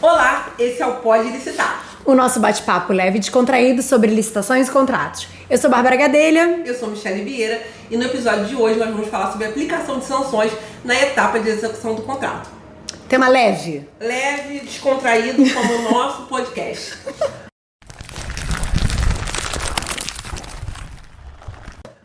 Olá, esse é o Pode Licitar. O nosso bate-papo leve e descontraído sobre licitações e contratos. Eu sou Bárbara Gadelha. Eu sou Michelle Vieira e no episódio de hoje nós vamos falar sobre a aplicação de sanções na etapa de execução do contrato. Tema leve. Leve, descontraído, como o nosso podcast.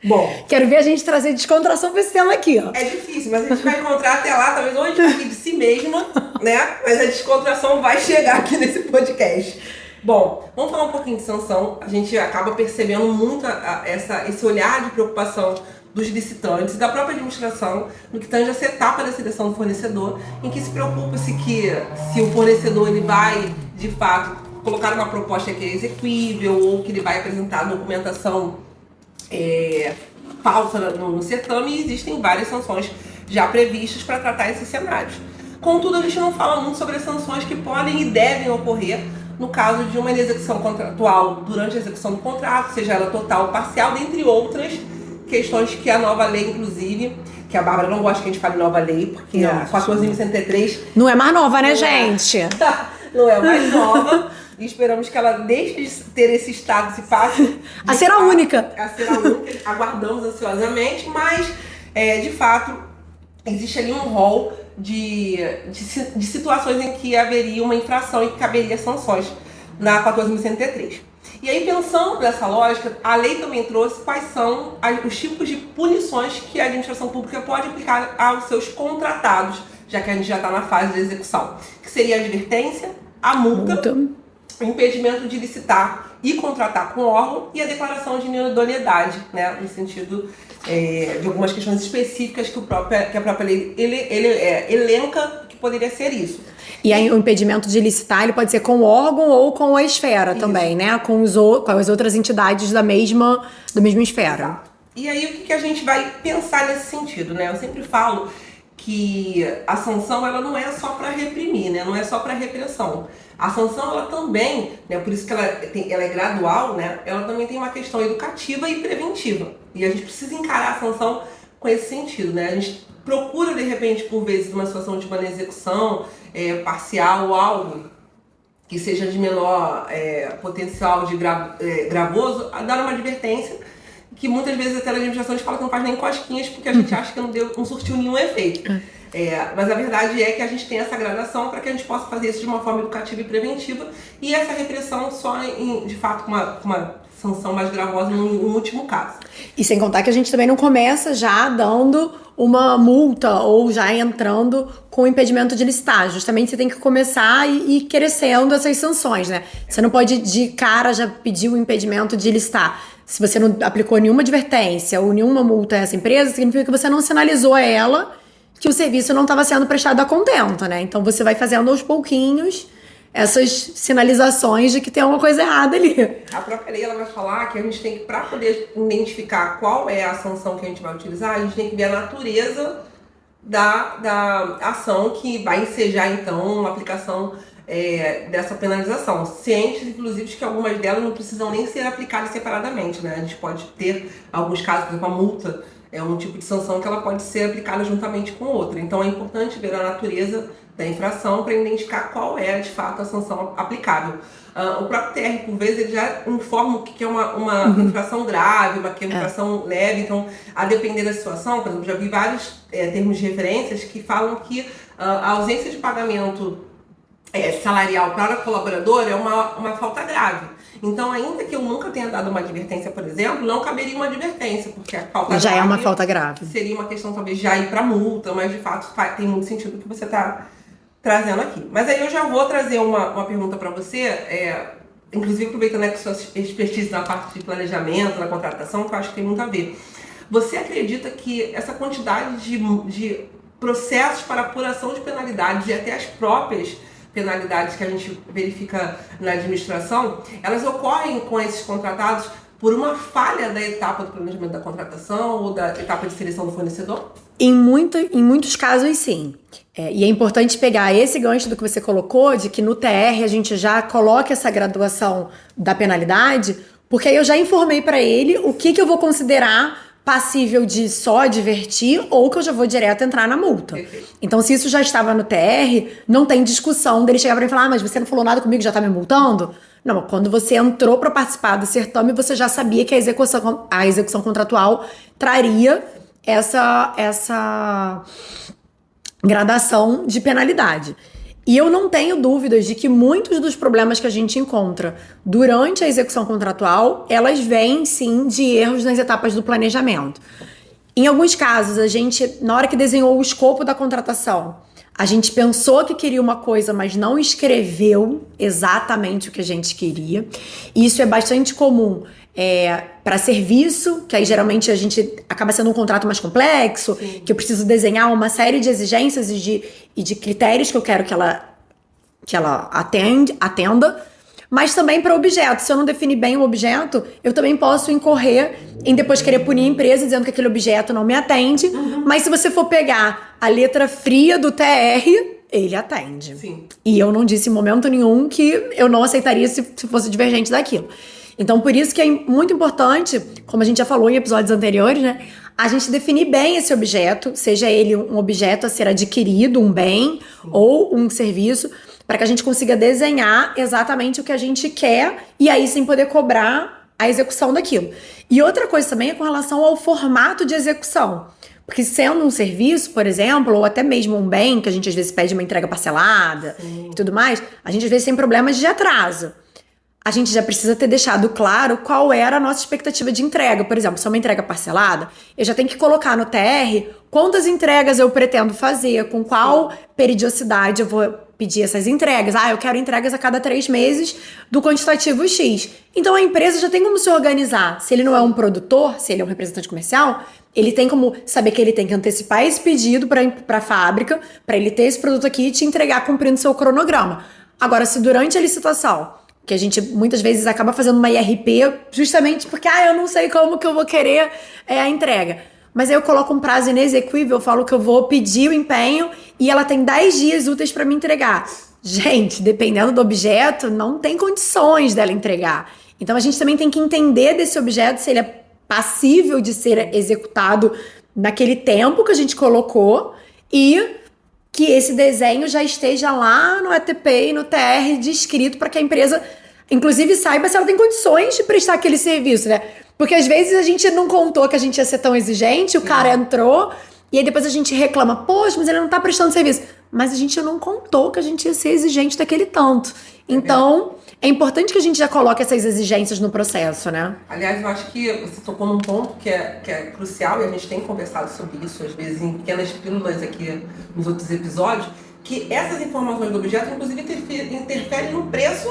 Bom. Quero ver a gente trazer descontração pra esse tema aqui, ó. É difícil, mas a gente vai encontrar até lá, talvez onde fique de si mesma, né? Mas a descontração vai chegar aqui nesse podcast. Bom, vamos falar um pouquinho de sanção. A gente acaba percebendo muito a, a, essa, esse olhar de preocupação dos licitantes e da própria administração no que tange essa etapa da seleção do fornecedor, em que se preocupa-se que se o fornecedor ele vai, de fato, colocar uma proposta que é execuível ou que ele vai apresentar documentação é, falsa no, no certame e existem várias sanções já previstas para tratar esses cenários. Contudo, a gente não fala muito sobre as sanções que podem e devem ocorrer no caso de uma inexecução contratual durante a execução do contrato, seja ela total ou parcial, dentre outras questões que a nova lei, inclusive, que a Bárbara não gosta que a gente fale nova lei, porque não, a 14.103... Não é mais nova, né, gente? não é mais nova. E esperamos que ela deixe de ter esse estado, se passe. A ser a única. A ser a única. Aguardamos ansiosamente, mas, é, de fato, existe ali um rol de, de, de, situações em que haveria uma infração e que caberia sanções na 14.103. E aí, pensando nessa lógica, a lei também trouxe quais são os tipos de punições que a administração pública pode aplicar aos seus contratados, já que a gente já está na fase de execução, que seria a advertência, a multa, multa o impedimento de licitar e contratar com o órgão e a declaração de idoneidade, né, no sentido é, de algumas questões específicas que, o próprio, que a própria lei ele, ele é, elenca que poderia ser isso. E aí o impedimento de licitar ele pode ser com o órgão ou com a esfera isso. também, né? Com, os, com as outras entidades da mesma, da mesma esfera. Exato. E aí o que, que a gente vai pensar nesse sentido, né? Eu sempre falo que a sanção ela não é só para reprimir, né? Não é só para repressão. A sanção ela também, né? Por isso que ela, tem, ela é gradual, né? Ela também tem uma questão educativa e preventiva. E a gente precisa encarar a sanção com esse sentido, né? A gente procura de repente por vezes uma situação de uma execução é, parcial ou algo que seja de menor é, potencial de gra, é, gravoso, a dar uma advertência que muitas vezes até a administração fala que não faz nem cosquinhas porque a gente acha que não, deu, não surtiu nenhum efeito. É. mas a verdade é que a gente tem essa gradação para que a gente possa fazer isso de uma forma educativa e preventiva e essa repressão só em, de fato com uma, uma sanção mais gravosa no, no último caso. E sem contar que a gente também não começa já dando uma multa ou já entrando com impedimento de listar. Justamente você tem que começar e ir crescendo essas sanções, né? Você não pode de cara já pedir o impedimento de listar. Se você não aplicou nenhuma advertência ou nenhuma multa a essa empresa, significa que você não sinalizou a ela que o serviço não estava sendo prestado a contento, né? Então você vai fazendo aos pouquinhos essas sinalizações de que tem alguma coisa errada ali. A própria lei ela vai falar que a gente tem que, para poder identificar qual é a sanção que a gente vai utilizar, a gente tem que ver a natureza da, da ação que vai ensejar então a aplicação é, dessa penalização. Cientes, inclusive, que algumas delas não precisam nem ser aplicadas separadamente, né? A gente pode ter alguns casos, por exemplo, a multa é um tipo de sanção que ela pode ser aplicada juntamente com outra. Então é importante ver a natureza da infração para identificar qual é de fato a sanção aplicável. Uh, o próprio TR, por vezes, ele já informa o que é uma, uma uhum. infração grave, uma que é uma é. infração leve. Então, a depender da situação, por exemplo, já vi vários é, termos de referências que falam que uh, a ausência de pagamento é, salarial para o colaborador é uma, uma falta grave. Então, ainda que eu nunca tenha dado uma advertência, por exemplo, não caberia uma advertência, porque a falta já grave é uma falta grave. Seria uma questão talvez já ir para multa, mas de fato tem muito sentido o que você está trazendo aqui. Mas aí eu já vou trazer uma, uma pergunta para você, é, inclusive aproveitando que sua expertise na parte de planejamento, na contratação, que eu acho que tem muito a ver. Você acredita que essa quantidade de, de processos para apuração de penalidades e até as próprias penalidades que a gente verifica na administração, elas ocorrem com esses contratados por uma falha da etapa do planejamento da contratação ou da etapa de seleção do fornecedor? Em, muito, em muitos casos, sim. É, e é importante pegar esse gancho do que você colocou, de que no TR a gente já coloca essa graduação da penalidade, porque aí eu já informei para ele o que, que eu vou considerar passível de só advertir ou que eu já vou direto entrar na multa. Então, se isso já estava no TR, não tem discussão dele chegar pra mim e falar: ah, mas você não falou nada comigo, já tá me multando? Não, quando você entrou para participar do certame, você já sabia que a execução, a execução contratual traria essa, essa gradação de penalidade. E eu não tenho dúvidas de que muitos dos problemas que a gente encontra durante a execução contratual, elas vêm sim de erros nas etapas do planejamento. Em alguns casos, a gente, na hora que desenhou o escopo da contratação, a gente pensou que queria uma coisa, mas não escreveu exatamente o que a gente queria. E isso é bastante comum é, para serviço, que aí geralmente a gente acaba sendo um contrato mais complexo, Sim. que eu preciso desenhar uma série de exigências e de, e de critérios que eu quero que ela, que ela atende, atenda. Mas também para objeto. Se eu não definir bem o objeto, eu também posso incorrer em depois querer punir a empresa dizendo que aquele objeto não me atende. Uhum. Mas se você for pegar a letra fria do TR, ele atende. Sim. E eu não disse em momento nenhum que eu não aceitaria se, se fosse divergente daquilo. Então, por isso que é muito importante, como a gente já falou em episódios anteriores, né? A gente definir bem esse objeto, seja ele um objeto a ser adquirido, um bem Sim. ou um serviço, para que a gente consiga desenhar exatamente o que a gente quer e aí sim poder cobrar a execução daquilo. E outra coisa também é com relação ao formato de execução. Porque sendo um serviço, por exemplo, ou até mesmo um bem, que a gente às vezes pede uma entrega parcelada Sim. e tudo mais, a gente às vezes tem problemas de atraso a gente já precisa ter deixado claro qual era a nossa expectativa de entrega. Por exemplo, se é uma entrega parcelada, eu já tenho que colocar no TR quantas entregas eu pretendo fazer, com qual periodicidade eu vou pedir essas entregas. Ah, eu quero entregas a cada três meses do quantitativo X. Então a empresa já tem como se organizar. Se ele não é um produtor, se ele é um representante comercial, ele tem como saber que ele tem que antecipar esse pedido para a fábrica, para ele ter esse produto aqui e te entregar cumprindo seu cronograma. Agora, se durante a licitação que a gente muitas vezes acaba fazendo uma IRP justamente porque, ah, eu não sei como que eu vou querer é, a entrega. Mas aí eu coloco um prazo inexequível, eu falo que eu vou pedir o empenho e ela tem 10 dias úteis para me entregar. Gente, dependendo do objeto, não tem condições dela entregar. Então a gente também tem que entender desse objeto se ele é passível de ser executado naquele tempo que a gente colocou e que esse desenho já esteja lá no ETP e no TR descrito para que a empresa, inclusive, saiba se ela tem condições de prestar aquele serviço, né? Porque às vezes a gente não contou que a gente ia ser tão exigente, o cara entrou e aí depois a gente reclama, poxa, mas ele não tá prestando serviço. Mas a gente não contou que a gente ia ser exigente daquele tanto. Então, é importante que a gente já coloque essas exigências no processo, né? Aliás, eu acho que você tocou num ponto que é, que é crucial e a gente tem conversado sobre isso, às vezes, em pequenas pílulas aqui nos outros episódios, que essas informações do objeto, inclusive, interferem no preço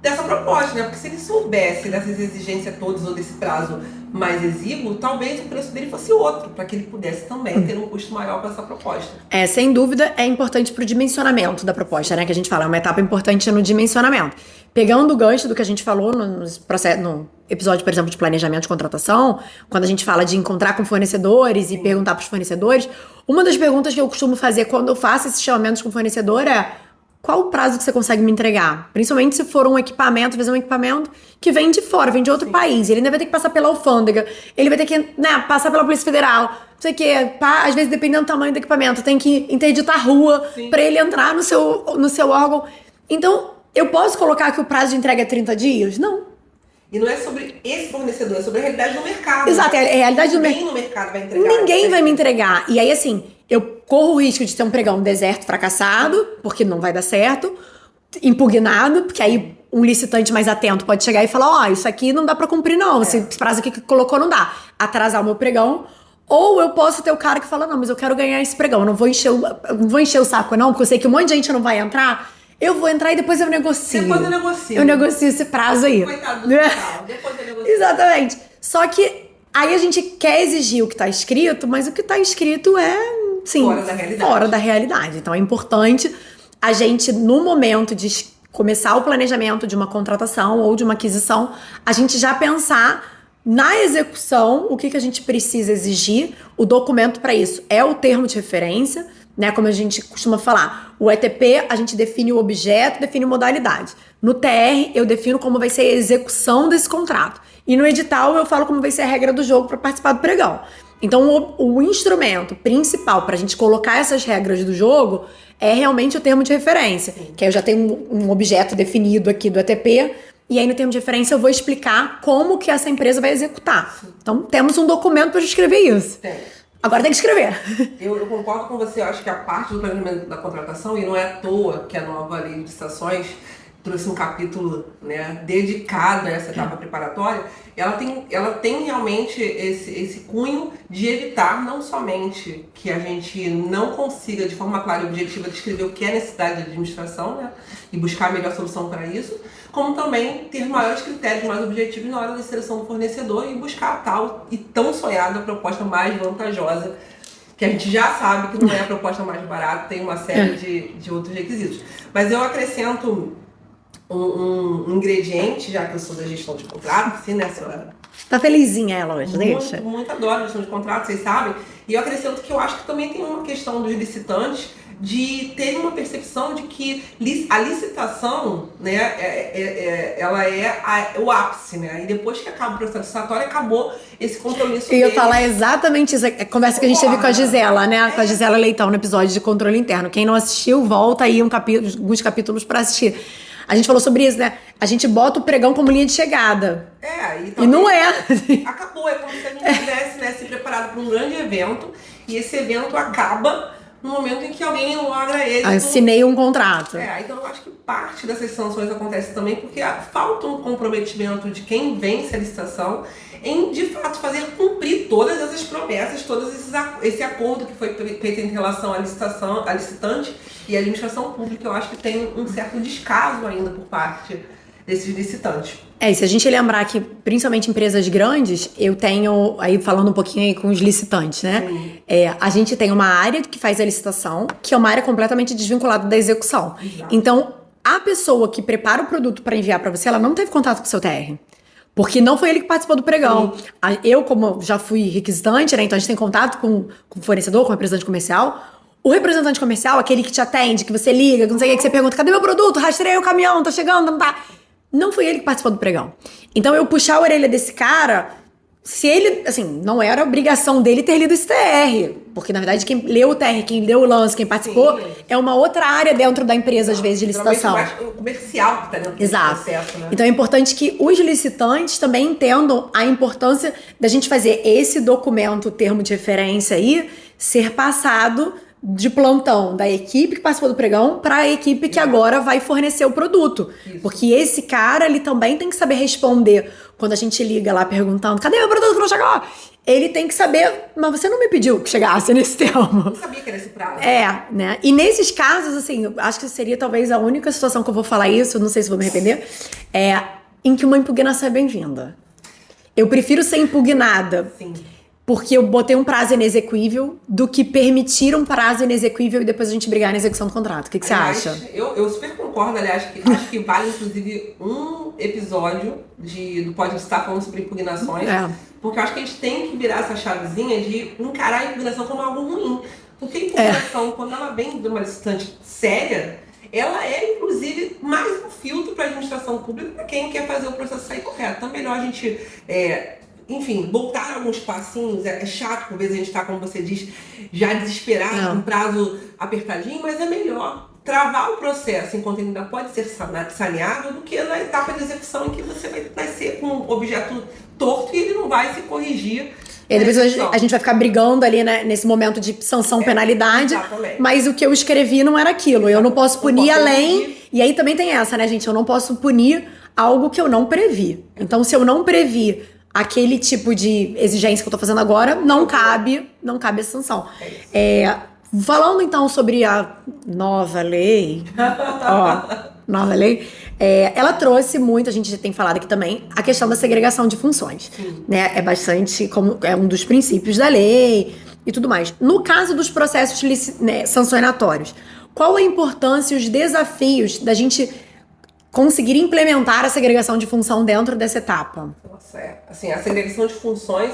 dessa proposta, né? Porque se ele soubesse dessas exigências todas ou desse prazo mais exíguo, talvez o preço dele fosse outro, para que ele pudesse também ter um custo maior para essa proposta. É, sem dúvida, é importante para o dimensionamento da proposta, né? Que a gente fala, é uma etapa importante no dimensionamento. Pegando o gancho do que a gente falou no, processo, no episódio, por exemplo, de planejamento de contratação, quando a gente fala de encontrar com fornecedores e perguntar para os fornecedores, uma das perguntas que eu costumo fazer quando eu faço esses chamamentos com fornecedor é qual o prazo que você consegue me entregar? Principalmente se for um equipamento, fazer um equipamento que vem de fora, vem de outro Sim. país. Ele ainda vai ter que passar pela alfândega, ele vai ter que né, passar pela Polícia Federal, não sei o quê. Pá, às vezes, dependendo do tamanho do equipamento, tem que interditar a rua para ele entrar no seu, no seu órgão. Então, eu posso colocar que o prazo de entrega é 30 dias? Não. E não é sobre esse fornecedor, é sobre a realidade do mercado. Exato, é a realidade do mercado. Ninguém no mercado vai entregar. Ninguém vai me entregar. E aí, assim, eu corro o risco de ter um pregão deserto fracassado, porque não vai dar certo, impugnado, porque aí um licitante mais atento pode chegar e falar: Ó, oh, isso aqui não dá para cumprir, não. É. Esse prazo aqui que colocou não dá. Atrasar o meu pregão. Ou eu posso ter o cara que fala: Não, mas eu quero ganhar esse pregão. Não vou encher o, não vou encher o saco, não, porque eu sei que um monte de gente não vai entrar. Eu vou entrar e depois eu negocio. Depois eu negocio. Eu negocio esse prazo aí. Coitado do. Depois eu negocio. Exatamente. Só que aí a gente quer exigir o que está escrito, mas o que está escrito é sim, fora da realidade. Fora da realidade. Então é importante a gente, no momento de começar o planejamento de uma contratação ou de uma aquisição, a gente já pensar na execução o que, que a gente precisa exigir. O documento para isso é o termo de referência. né? Como a gente costuma falar. O ETP, a gente define o objeto, define modalidade. No TR, eu defino como vai ser a execução desse contrato. E no edital, eu falo como vai ser a regra do jogo para participar do pregão. Então, o, o instrumento principal para a gente colocar essas regras do jogo é realmente o termo de referência. Sim. Que aí eu já tenho um, um objeto definido aqui do ETP, e aí no termo de referência eu vou explicar como que essa empresa vai executar. Sim. Então, temos um documento para escrever isso. Tem. Agora tem que escrever. Eu, eu, concordo com você, eu acho que a parte do planejamento da contratação, e não é à toa que a nova lei de licitações trouxe um capítulo né, dedicado a essa etapa preparatória, ela tem, ela tem realmente esse, esse cunho de evitar não somente que a gente não consiga de forma clara e objetiva descrever o que é necessidade de administração né, e buscar a melhor solução para isso, como também ter maiores critérios mais objetivos na hora da seleção do fornecedor e buscar a tal e tão sonhada proposta mais vantajosa que a gente já sabe que não é a proposta mais barata, tem uma série de, de outros requisitos. Mas eu acrescento um, um, ingrediente, já que eu sou da gestão de contrato, assim, né, senhora? Tá felizinha ela hoje, muito, deixa. Muito adoro gestão de contrato, vocês sabem. E eu acrescento que eu acho que também tem uma questão dos licitantes de ter uma percepção de que a licitação, né, é, é, é, ela é a, o ápice, né? E depois que acaba o processo licitatório, acabou esse compromisso. Eu ia falar exatamente isso, a conversa que a gente teve com a Gisela, né? Com a é. Gisela Leitão no episódio de controle interno. Quem não assistiu, volta aí um capítulo, alguns capítulos para assistir a gente falou sobre isso, né? A gente bota o pregão como linha de chegada. É, e, e não é. Acabou, é como se a gente tivesse né, se preparado para um grande evento e esse evento acaba no momento em que alguém logra ele. Assinei um contrato. É, então eu acho que parte dessas sanções acontece também porque falta um comprometimento de quem vence a licitação em de fato fazer cumprir todas essas promessas, todos esses, esse acordo que foi feito em relação à licitação, à licitante e à administração pública. Eu acho que tem um certo descaso ainda por parte desses licitantes. É, e se a gente lembrar que, principalmente empresas grandes, eu tenho, aí falando um pouquinho aí com os licitantes, né? É, a gente tem uma área que faz a licitação, que é uma área completamente desvinculada da execução. Exato. Então, a pessoa que prepara o produto para enviar para você, ela não teve contato com o seu TR. Porque não foi ele que participou do pregão. Sim. Eu, como já fui requisitante, né? Então a gente tem contato com, com o fornecedor, com o representante comercial. O representante comercial, aquele que te atende, que você liga, que não sei o que, que você pergunta: cadê meu produto? Rastrei o caminhão, tá chegando, não tá. Não foi ele que participou do pregão. Então eu puxar a orelha desse cara, se ele, assim, não era obrigação dele ter lido esse TR. Porque, na verdade, quem leu o TR, quem leu o lance, quem participou, Sim. é uma outra área dentro da empresa, às vezes, de licitação. Mais comercial que tá dentro Exato. processo, né? Então é importante que os licitantes também entendam a importância da gente fazer esse documento, termo de referência aí, ser passado de plantão da equipe que participou do pregão para a equipe que agora vai fornecer o produto. Isso. Porque esse cara, ele também tem que saber responder quando a gente liga lá perguntando: cadê meu produto que não chegou? Ele tem que saber, mas você não me pediu que chegasse nesse termo. Eu sabia que era esse prazo. É, né? E nesses casos, assim, acho que seria talvez a única situação que eu vou falar isso, não sei se vou me arrepender, é em que uma impugnação é bem-vinda. Eu prefiro ser impugnada. Sim porque eu botei um prazo inexequível do que permitir um prazo inexequível e depois a gente brigar na execução do contrato. O que, que você acha? Eu, eu super concordo, aliás, que acho que vale inclusive um episódio de, do Pode Estar falando sobre impugnações, é. porque eu acho que a gente tem que virar essa chavezinha de encarar a impugnação como algo ruim. Porque a impugnação, é. quando ela vem de uma licitante séria, ela é, inclusive, mais um filtro para a administração pública para quem quer fazer o processo sair correto. Então, melhor a gente é, enfim, voltar alguns passinhos. É, é, chato, por vezes a gente está, como você diz, já desesperado, com prazo apertadinho, mas é melhor travar o processo enquanto ele ainda pode ser saneado do que na etapa de execução em que você vai nascer com um objeto torto e ele não vai se corrigir. E depois a gente vai ficar brigando ali né, nesse momento de sanção, é, penalidade. Exatamente. Mas o que eu escrevi não era aquilo. Eu não posso punir não posso além. Punir. E aí também tem essa, né, gente? Eu não posso punir algo que eu não previ. Então, se eu não previ aquele tipo de exigência que eu tô fazendo agora, não cabe, não cabe essa sanção. É, falando então sobre a nova lei, ó, nova lei, é, ela trouxe muito, a gente já tem falado aqui também, a questão da segregação de funções. Né? É bastante, como é um dos princípios da lei e tudo mais. No caso dos processos né, sancionatórios, qual a importância e os desafios da gente conseguir implementar a segregação de função dentro dessa etapa? Nossa, é. Assim, a segregação de funções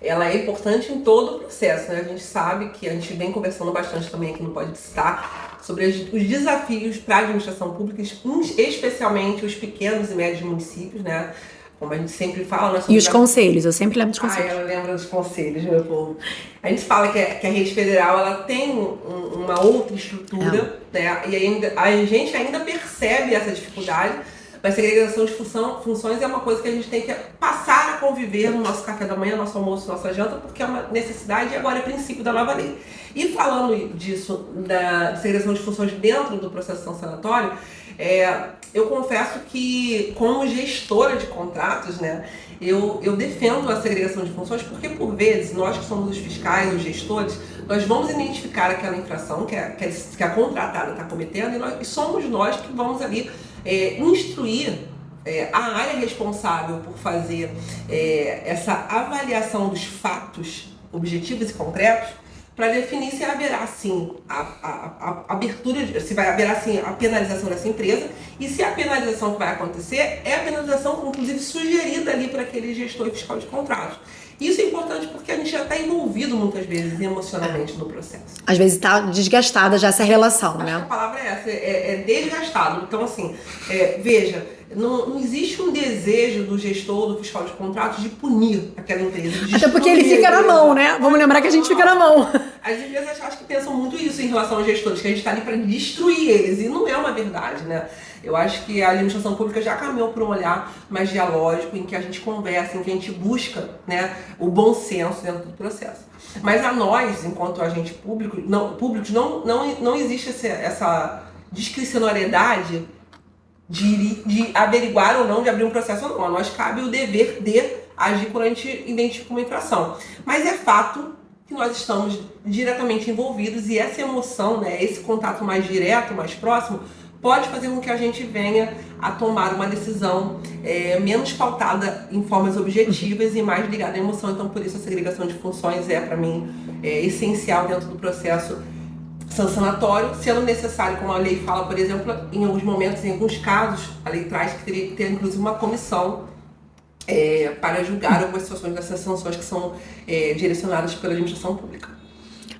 ela é importante em todo o processo. Né? A gente sabe que a gente vem conversando bastante também aqui no Pode Citar sobre os desafios para a administração pública, especialmente os pequenos e médios municípios, né? Como a gente sempre fala. E os conselhos, eu sempre lembro dos conselhos. Ah, ela lembra dos conselhos, meu povo. A gente fala que, que a rede federal ela tem um, uma outra estrutura, é. né? E ainda, a gente ainda percebe essa dificuldade mas segregação de função, funções é uma coisa que a gente tem que passar a conviver no nosso café da manhã, nosso almoço, nossa janta, porque é uma necessidade e agora é princípio da nova lei. E falando disso, da segregação de funções dentro do processo sancionatório, é, eu confesso que, como gestora de contratos, né, eu, eu defendo a segregação de funções porque, por vezes, nós que somos os fiscais, os gestores, nós vamos identificar aquela infração que a, que a, contratada está cometendo e, nós, e somos nós que vamos ali é, instruir é, a área responsável por fazer é, essa avaliação dos fatos objetivos e concretos para definir se haverá sim a, a, a, abertura, de, se vai haverá sim a penalização dessa empresa e se a penalização que vai acontecer é a penalização, inclusive, sugerida ali para aquele gestor fiscal de contratos. Isso é importante porque a gente já está envolvido muitas vezes emocionalmente no processo. Às vezes está desgastada já essa relação, Acho né? a palavra é essa, é, é desgastado. Então, assim, é, veja, não, não, existe um desejo do gestor, do fiscal de contratos, de punir aquela empresa. Até porque ele fica na mão, né? Vamos lembrar que a gente fica na mão. As empresas acho que pensam muito isso em relação aos gestores, que a gente está ali para destruir eles. E não é uma verdade, né? Eu acho que a administração pública já caminhou para um olhar mais dialógico, em que a gente conversa, em que a gente busca né, o bom senso dentro do processo. Mas a nós, enquanto agente público, não, públicos, não, não, não existe essa, essa discricionariedade de, de averiguar ou não, de abrir um processo ou não. A nós cabe o dever de agir quando a gente identifica uma infração. Mas é fato que nós estamos diretamente envolvidos e essa emoção, né, esse contato mais direto, mais próximo, pode fazer com que a gente venha a tomar uma decisão é, menos pautada em formas objetivas e mais ligada à emoção. Então, por isso, a segregação de funções é, para mim, é, essencial dentro do processo sancionatório, sendo necessário, como a lei fala, por exemplo, em alguns momentos, em alguns casos, a lei traz que teria que ter, inclusive, uma comissão é, para julgar algumas situações dessas sanções que são é, direcionadas pela administração pública.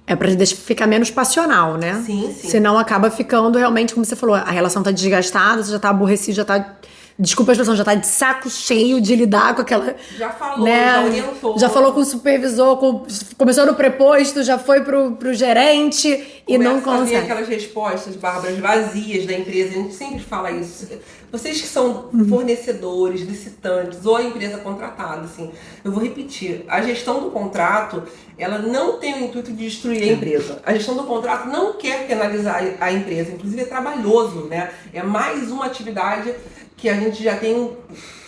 É pra ficar menos passional, né? Sim, sim. Senão acaba ficando realmente, como você falou, a relação tá desgastada, você já tá aborrecido, já tá desculpa a expressão, já tá de saco cheio de lidar com aquela. Já falou, né? já orientou. Já falou com o supervisor, com, começou no preposto, já foi pro, pro gerente e Começa não consegue. aquelas respostas, bárbaras, vazias da empresa, a gente sempre fala isso. Vocês que são uhum. fornecedores, licitantes ou a empresa contratada, assim, eu vou repetir, a gestão do contrato, ela não tem o intuito de destruir a empresa. A gestão do contrato não quer penalizar a empresa, inclusive é trabalhoso, né? É mais uma atividade que a gente já tem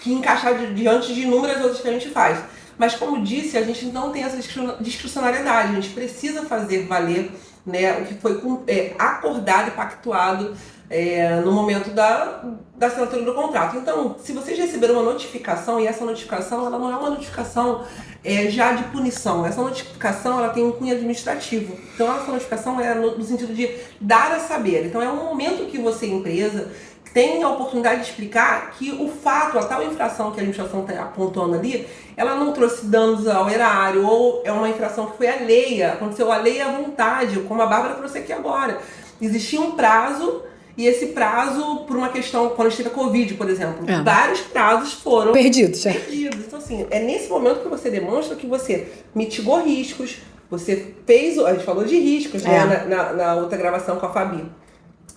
que encaixar diante de inúmeras outras que a gente faz. Mas como disse, a gente não tem essa discricionariedade, a gente precisa fazer valer né, o que foi é, acordado e pactuado é, no momento da, da assinatura do contrato. Então, se vocês receberam uma notificação, e essa notificação ela não é uma notificação é, já de punição, essa notificação ela tem um cunho administrativo. Então, essa notificação é no, no sentido de dar a saber. Então, é um momento que você, empresa, tem a oportunidade de explicar que o fato, a tal infração que a administração está apontando ali, ela não trouxe danos ao erário, ou é uma infração que foi alheia, aconteceu alheia à vontade, como a Bárbara trouxe aqui agora. Existia um prazo, e esse prazo, por uma questão, quando a gente teve a Covid, por exemplo, é. vários prazos foram perdidos. É. Perdidos. Então, assim, é nesse momento que você demonstra que você mitigou riscos, você fez. A gente falou de riscos né, é. né, na, na, na outra gravação com a Fabi.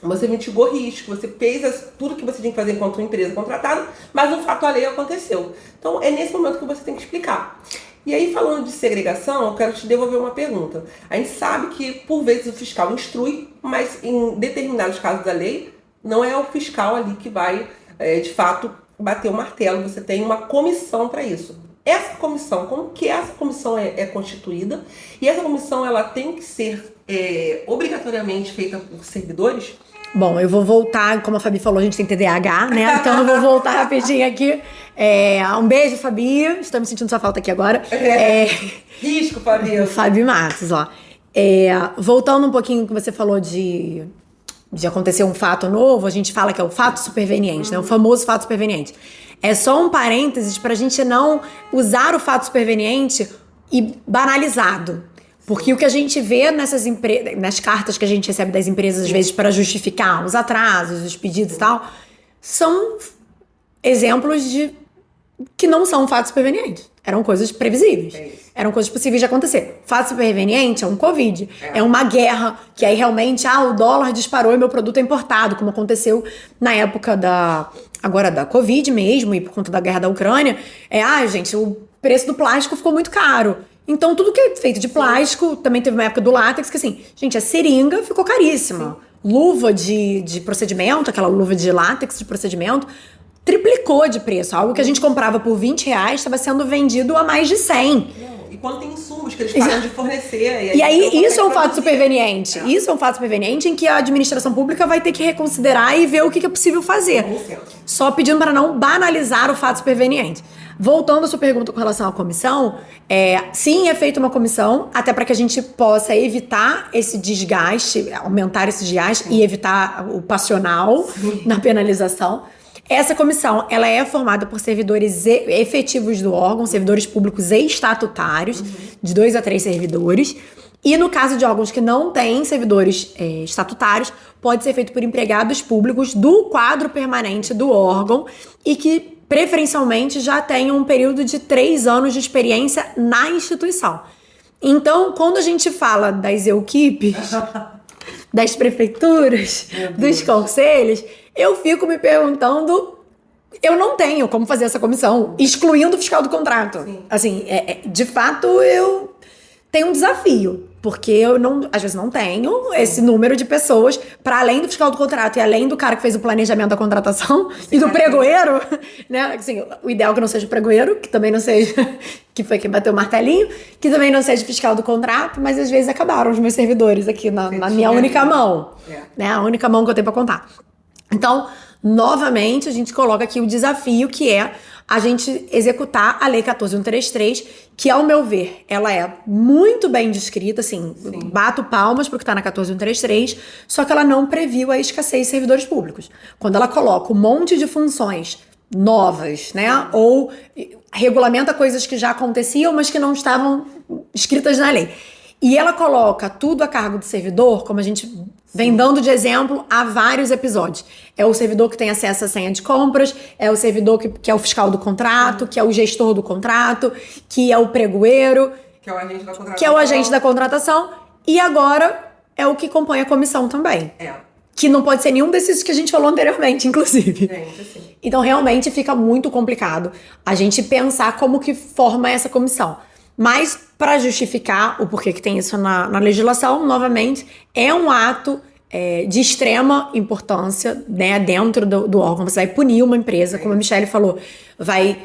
Você mitigou risco, você fez tudo que você tinha que fazer enquanto empresa contratada, mas um fato alheio aconteceu. Então é nesse momento que você tem que explicar. E aí, falando de segregação, eu quero te devolver uma pergunta. A gente sabe que, por vezes, o fiscal instrui, mas em determinados casos da lei, não é o fiscal ali que vai, é, de fato, bater o martelo. Você tem uma comissão para isso. Essa comissão, como que essa comissão é, é, constituída? E essa comissão, ela tem que ser é, obrigatoriamente feita por servidores? Bom, eu vou voltar, como a Fabi falou, a gente tem TDAH, né? Então eu vou voltar rapidinho aqui. É, um beijo, Fabi. Estamos sentindo sua falta aqui agora. É, risco, Fabi. Fabi Matos, ó. É, voltando um pouquinho que você falou de, de acontecer um fato novo, a gente fala que é o fato superveniente, uhum. né? O famoso fato superveniente. É só um parênteses para a gente não usar o fato superveniente e banalizado. Porque o que a gente vê nessas empre... nas cartas que a gente recebe das empresas, às vezes, para justificar os atrasos, os pedidos e tal, são exemplos de que não são fatos supervenientes. Eram coisas previsíveis. É. Eram coisas possíveis de acontecer. Fato superveniente é um Covid. É. uma guerra que aí realmente, ah, o dólar disparou e meu produto é importado, como aconteceu na época da. Agora da Covid mesmo, e por conta da guerra da Ucrânia. É, ah, gente, o preço do plástico ficou muito caro. Então, tudo que é feito de plástico, também teve uma época do látex, que assim, gente, a seringa ficou caríssima. Luva de, de procedimento, aquela luva de látex de procedimento, triplicou de preço. Algo que a gente comprava por 20 reais estava sendo vendido a mais de 100. E quando tem insumos que eles param de fornecer. E aí, E aí, isso é um fato superveniente. É. Isso é um fato superveniente em que a administração pública vai ter que reconsiderar e ver o que é possível fazer. Só pedindo para não banalizar o fato superveniente. Voltando à sua pergunta com relação à comissão, é, sim, é feita uma comissão, até para que a gente possa evitar esse desgaste, aumentar esse desgaste e evitar o passional na penalização. Essa comissão, ela é formada por servidores efetivos do órgão, servidores públicos e estatutários, de dois a três servidores. E no caso de órgãos que não têm servidores é, estatutários, pode ser feito por empregados públicos do quadro permanente do órgão e que, preferencialmente, já tenham um período de três anos de experiência na instituição. Então, quando a gente fala das equipes, das prefeituras, dos conselhos, eu fico me perguntando. Eu não tenho como fazer essa comissão, excluindo o fiscal do contrato. Sim. Assim, é- é- de fato, eu tenho um desafio, porque eu não, às vezes não tenho esse número de pessoas para além do fiscal do contrato e além do cara que fez o planejamento da contratação e do pregoeiro, né? Assim, o ideal é que não seja o pregoeiro, que também não seja que foi quem bateu o martelinho, que também não seja fiscal do contrato, mas às vezes acabaram os meus servidores aqui na, na minha única mão, É. né? A única mão que eu tenho para contar. Então, novamente, a gente coloca aqui o desafio que é a gente executar a Lei 14133, que, ao meu ver, ela é muito bem descrita, assim, bato palmas pro que tá na 14133, só que ela não previu a escassez de servidores públicos. Quando ela coloca um monte de funções novas, né? Ou regulamenta coisas que já aconteciam, mas que não estavam escritas na lei. E ela coloca tudo a cargo do servidor, como a gente vem dando de exemplo há vários episódios. É o servidor que tem acesso à senha de compras, é o servidor que, que é o fiscal do contrato, que é o gestor do contrato, que é o pregoeiro, Que é o agente da contratação. que é o agente da contratação, e agora é o que compõe a comissão também. É, Que não pode ser nenhum desses que a gente falou anteriormente, inclusive. gente, assim. Então, realmente fica muito complicado a gente pensar como que forma essa comissão. Mas, para justificar o porquê que tem isso na, na legislação, novamente, é um ato é, de extrema importância né, dentro do, do órgão. Você vai punir uma empresa, como a Michelle falou, vai.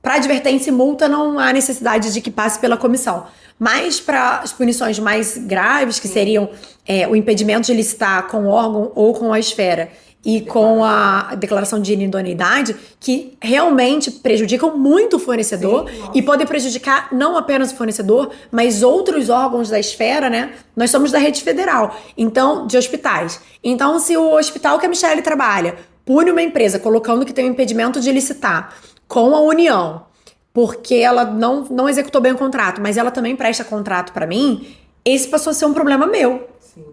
Para advertência e multa, não há necessidade de que passe pela comissão. Mas para as punições mais graves, que seriam é, o impedimento de licitar com o órgão ou com a esfera e com a declaração de inidoneidade, que realmente prejudicam muito o fornecedor Sim, e podem prejudicar não apenas o fornecedor, mas outros órgãos da esfera, né? Nós somos da rede federal, então, de hospitais. Então, se o hospital que a Michelle trabalha pune uma empresa colocando que tem um impedimento de licitar com a União, porque ela não, não executou bem o contrato, mas ela também presta contrato pra mim, esse passou a ser um problema meu. Sim.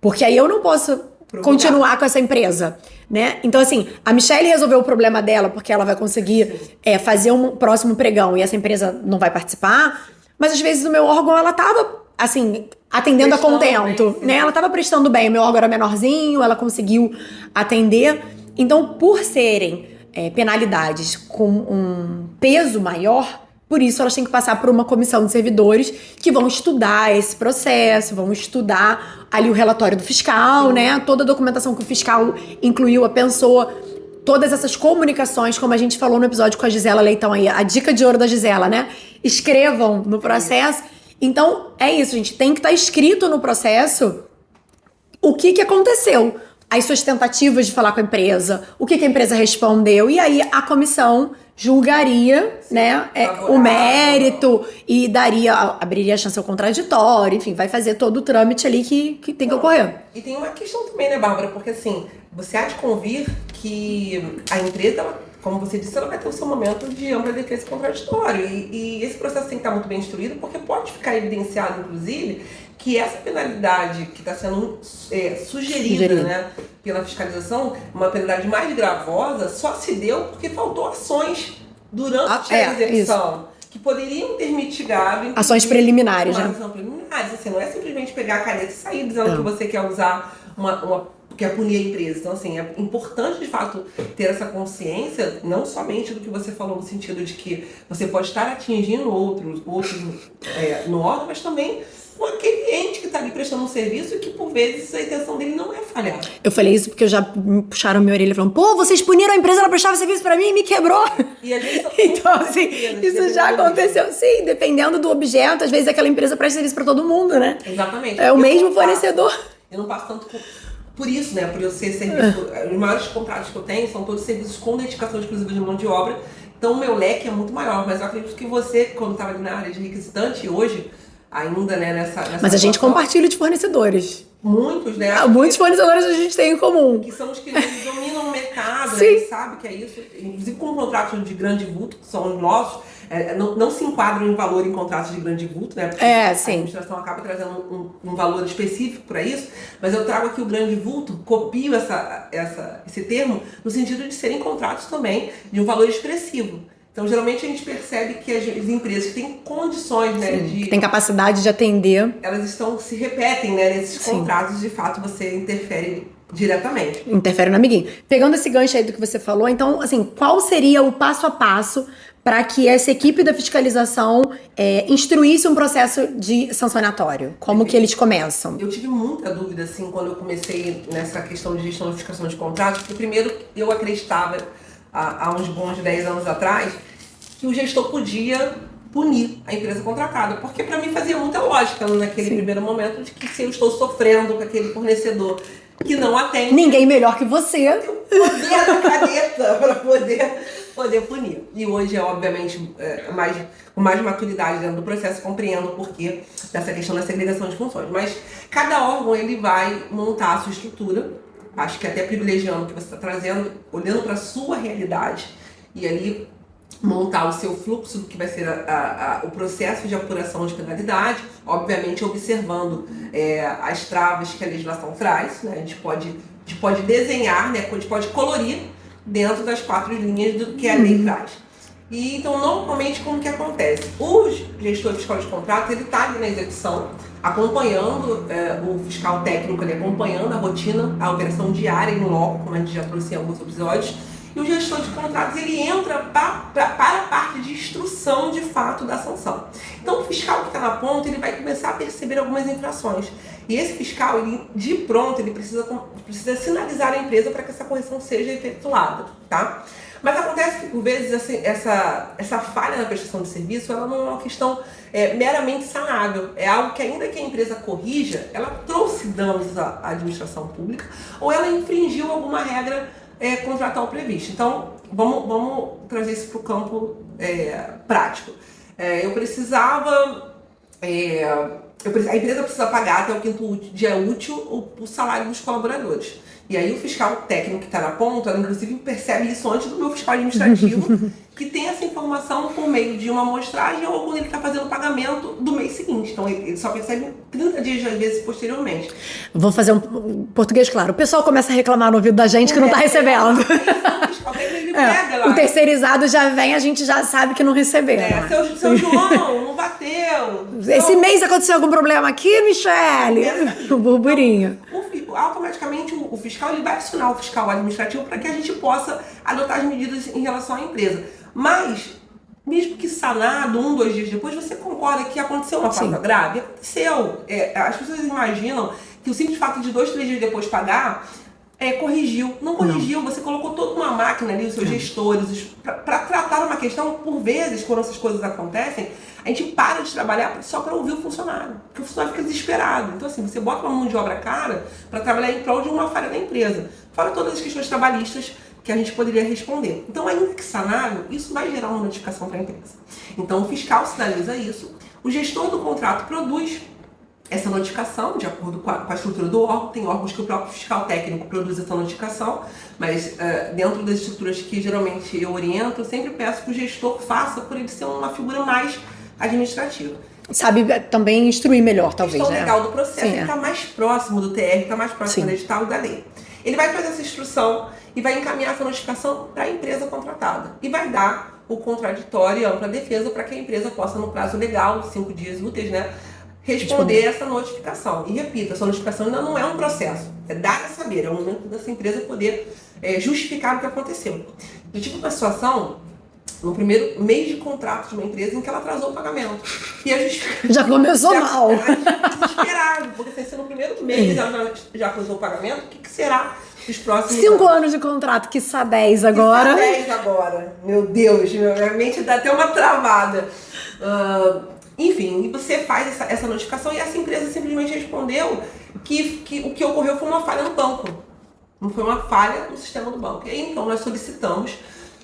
Porque aí eu não posso Continuar com essa empresa, né? Então, assim, a Michelle resolveu o problema dela porque ela vai conseguir é, fazer um próximo pregão e essa empresa não vai participar, mas às vezes o meu órgão, ela tava, assim, atendendo a Prestando contento, bem, né? Ela tava prestando bem, o meu órgão era menorzinho, ela conseguiu atender. Então, por serem é, penalidades com um peso maior, por isso elas têm que passar por uma comissão de servidores que vão estudar esse processo, vão estudar ali o relatório do fiscal, né? Toda a documentação que o fiscal incluiu, a pessoa, todas essas comunicações, como a gente falou no episódio com a Gisela Leitão aí, a dica de ouro da Gisela, né? Escrevam no processo. Então, é isso, gente. Tem que estar escrito no processo o que, que aconteceu, as suas tentativas de falar com a empresa, o que, que a empresa respondeu, e aí a comissão julgaria né, é, o mérito e daria, abriria a chance ao contraditório, enfim, vai fazer todo o trâmite ali que, que tem que ocorrer. E tem uma questão também, né, Bárbara? Porque assim, você há de convir que a empresa como você disse, ela vai ter o seu momento de ampla defesa contraditório. E, e esse processo tem que estar muito bem instruído, porque pode ficar evidenciado, inclusive, que essa penalidade que está sendo é, sugerida né, pela fiscalização, uma penalidade mais gravosa, só se deu porque faltou ações durante ah, a é, execução. Isso. Que poderiam ter mitigado. Ações preliminares, né? Ações preliminares. Assim, não é simplesmente pegar a caneta e sair dizendo não. que você quer usar uma, uma que é punir a empresa. Então, assim, é importante de fato ter essa consciência, não somente do que você falou no sentido de que você pode estar atingindo outros, outros é, no órgão, mas também com aquele ente que está ali prestando um serviço e que por vezes a intenção dele não é falhar. Eu falei isso porque eu já puxaram minha orelha falando, pô, vocês puniram a empresa, ela prestava serviço para mim e me quebrou. E então, assim, isso já aconteceu. Sim, dependendo do objeto, às vezes aquela empresa presta serviço para todo mundo, né? Exatamente. É o mesmo fornecedor. eu não passo tanto por isso, né, por eu ser serviço, é. os maiores contratos que eu tenho são todos serviços com dedicação exclusiva de mão de obra, então o meu leque é muito maior, mas eu acredito que você, quando estava na área de requisitante, hoje, ainda, né, nessa, nessa Mas a gente compartilha de fornecedores. Muitos, né? Ah, muitos fornecedores a gente tem em comum. Que são os que dominam o mercado, Sim. né? sabe que é isso. Inclusive com contratos de grande vulto, que são os nossos, é, não, não, se enquadram em valor em contratos de grande vulto, né? Porque é, a sim. administração acaba trazendo um, um, valor específico para isso, mas eu trago aqui o grande vulto, copio essa, essa, esse termo, no sentido de serem contratos também de um valor expressivo. Então, geralmente a gente percebe que as empresas que têm condições, né, Sim, de. Que têm capacidade de atender. Elas estão, se repetem, né, nesses Sim. contratos, de fato, você interfere diretamente. Interfere no amiguinho. Pegando esse gancho aí do que você falou, então, assim, qual seria o passo a passo para que essa equipe da fiscalização é, instruísse um processo de sancionatório? Como que eles começam? Eu tive muita dúvida, assim, quando eu comecei nessa questão de gestão de fiscalização de contratos, porque primeiro eu acreditava há, há uns bons 10 anos atrás, que o gestor podia punir a empresa contratada. Porque para mim fazia muita lógica naquele Sim. primeiro momento de que se eu estou sofrendo com aquele fornecedor que não atende. Ninguém melhor que você. Poder da caneta para poder, poder punir. E hoje, é, obviamente, é, mais, com mais maturidade dentro do processo, compreendo o porquê dessa questão da segregação de funções. Mas cada órgão ele vai montar a sua estrutura acho que até privilegiando o que você está trazendo, olhando para a sua realidade e ali montar o seu fluxo do que vai ser a, a, a, o processo de apuração de penalidade, obviamente observando é, as travas que a legislação traz, né? a, gente pode, a gente pode desenhar, né? a gente pode colorir dentro das quatro linhas do que a lei uhum. traz. E então, normalmente, como que acontece? O gestor fiscal de contrato, ele está ali na execução, acompanhando é, o fiscal técnico ali, acompanhando a rotina, a operação diária em loco, como a gente já trouxe em alguns episódios, e o gestor de contratos ele entra pra, pra, para a parte de instrução de fato da sanção. Então o fiscal que está na ponta ele vai começar a perceber algumas infrações. E esse fiscal, ele, de pronto, ele precisa, precisa sinalizar a empresa para que essa correção seja efetuada. Tá? Mas acontece que, por vezes, assim, essa, essa falha na prestação de serviço ela não é uma questão é, meramente sanável. É algo que, ainda que a empresa corrija, ela trouxe danos à administração pública ou ela infringiu alguma regra é, contratual prevista. Então, vamos, vamos trazer isso para o campo é, prático. É, eu precisava. É, eu, a empresa precisa pagar até o quinto dia útil o, o salário dos colaboradores. E aí o fiscal técnico que está na ponta, inclusive percebe isso antes do meu fiscal administrativo, que tem informação por meio de uma amostragem ou quando ele está fazendo o pagamento do mês seguinte. Então ele só percebe 30 dias, às vezes, posteriormente. Vou fazer um português claro. O pessoal começa a reclamar no ouvido da gente que não está é, recebendo. É, o terceirizado já vem, a gente já sabe que não recebeu. É, né? seu, seu João, não bateu. Esse mês aconteceu algum problema aqui, Michele? o burburinho. Então, automaticamente o, o fiscal ele vai acionar o fiscal administrativo para que a gente possa adotar as medidas em relação à empresa. Mas, mesmo que sanado um, dois dias depois, você concorda que aconteceu uma falta grave? Aconteceu. É, as pessoas imaginam que o simples fato de dois, três dias depois pagar é, corrigiu. Não corrigiu, não. você colocou toda uma máquina ali, os seus gestores, para tratar uma questão, por vezes, quando essas coisas acontecem, a gente para de trabalhar só para ouvir o funcionário. Porque o funcionário fica desesperado. Então, assim, você bota uma mão de obra cara para trabalhar em prol de uma falha da empresa. Fora todas as questões trabalhistas que a gente poderia responder. Então, ainda que sanável, isso vai gerar uma notificação para a empresa. Então, o fiscal sinaliza isso, o gestor do contrato produz essa notificação, de acordo com a, com a, estrutura do órgão. Tem órgãos que o próprio fiscal técnico produz essa notificação, mas uh, dentro das estruturas que geralmente eu oriento, eu sempre peço que o gestor faça por ele ser uma figura mais administrativa. Sabe também instruir melhor, talvez. Questão né? legal do processo, está é. mais próximo do TR, está mais próximo Sim. do edital e da lei. Ele vai fazer essa instrução e vai encaminhar essa notificação para a empresa contratada. E vai dar o contraditório e ampla defesa para que a empresa possa, no prazo legal, cinco dias úteis, né, responder essa notificação. E repito, essa notificação ainda não é um processo, é dar a saber, é o momento dessa empresa poder é, justificar o que aconteceu. Eu tive uma situação no primeiro mês de contrato de uma empresa em que ela atrasou o pagamento. E a justificação. Já começou já, mal. Desesperado, porque se no primeiro mês ela já atrasou o pagamento, o que, que será os próximos Cinco anos. anos de contrato, que só 10 agora. Que 10 agora. Meu Deus, minha mente dá até uma travada. Uh, enfim, você faz essa, essa notificação e essa empresa simplesmente respondeu que, que o que ocorreu foi uma falha no banco. Não foi uma falha no sistema do banco. E aí, então, nós solicitamos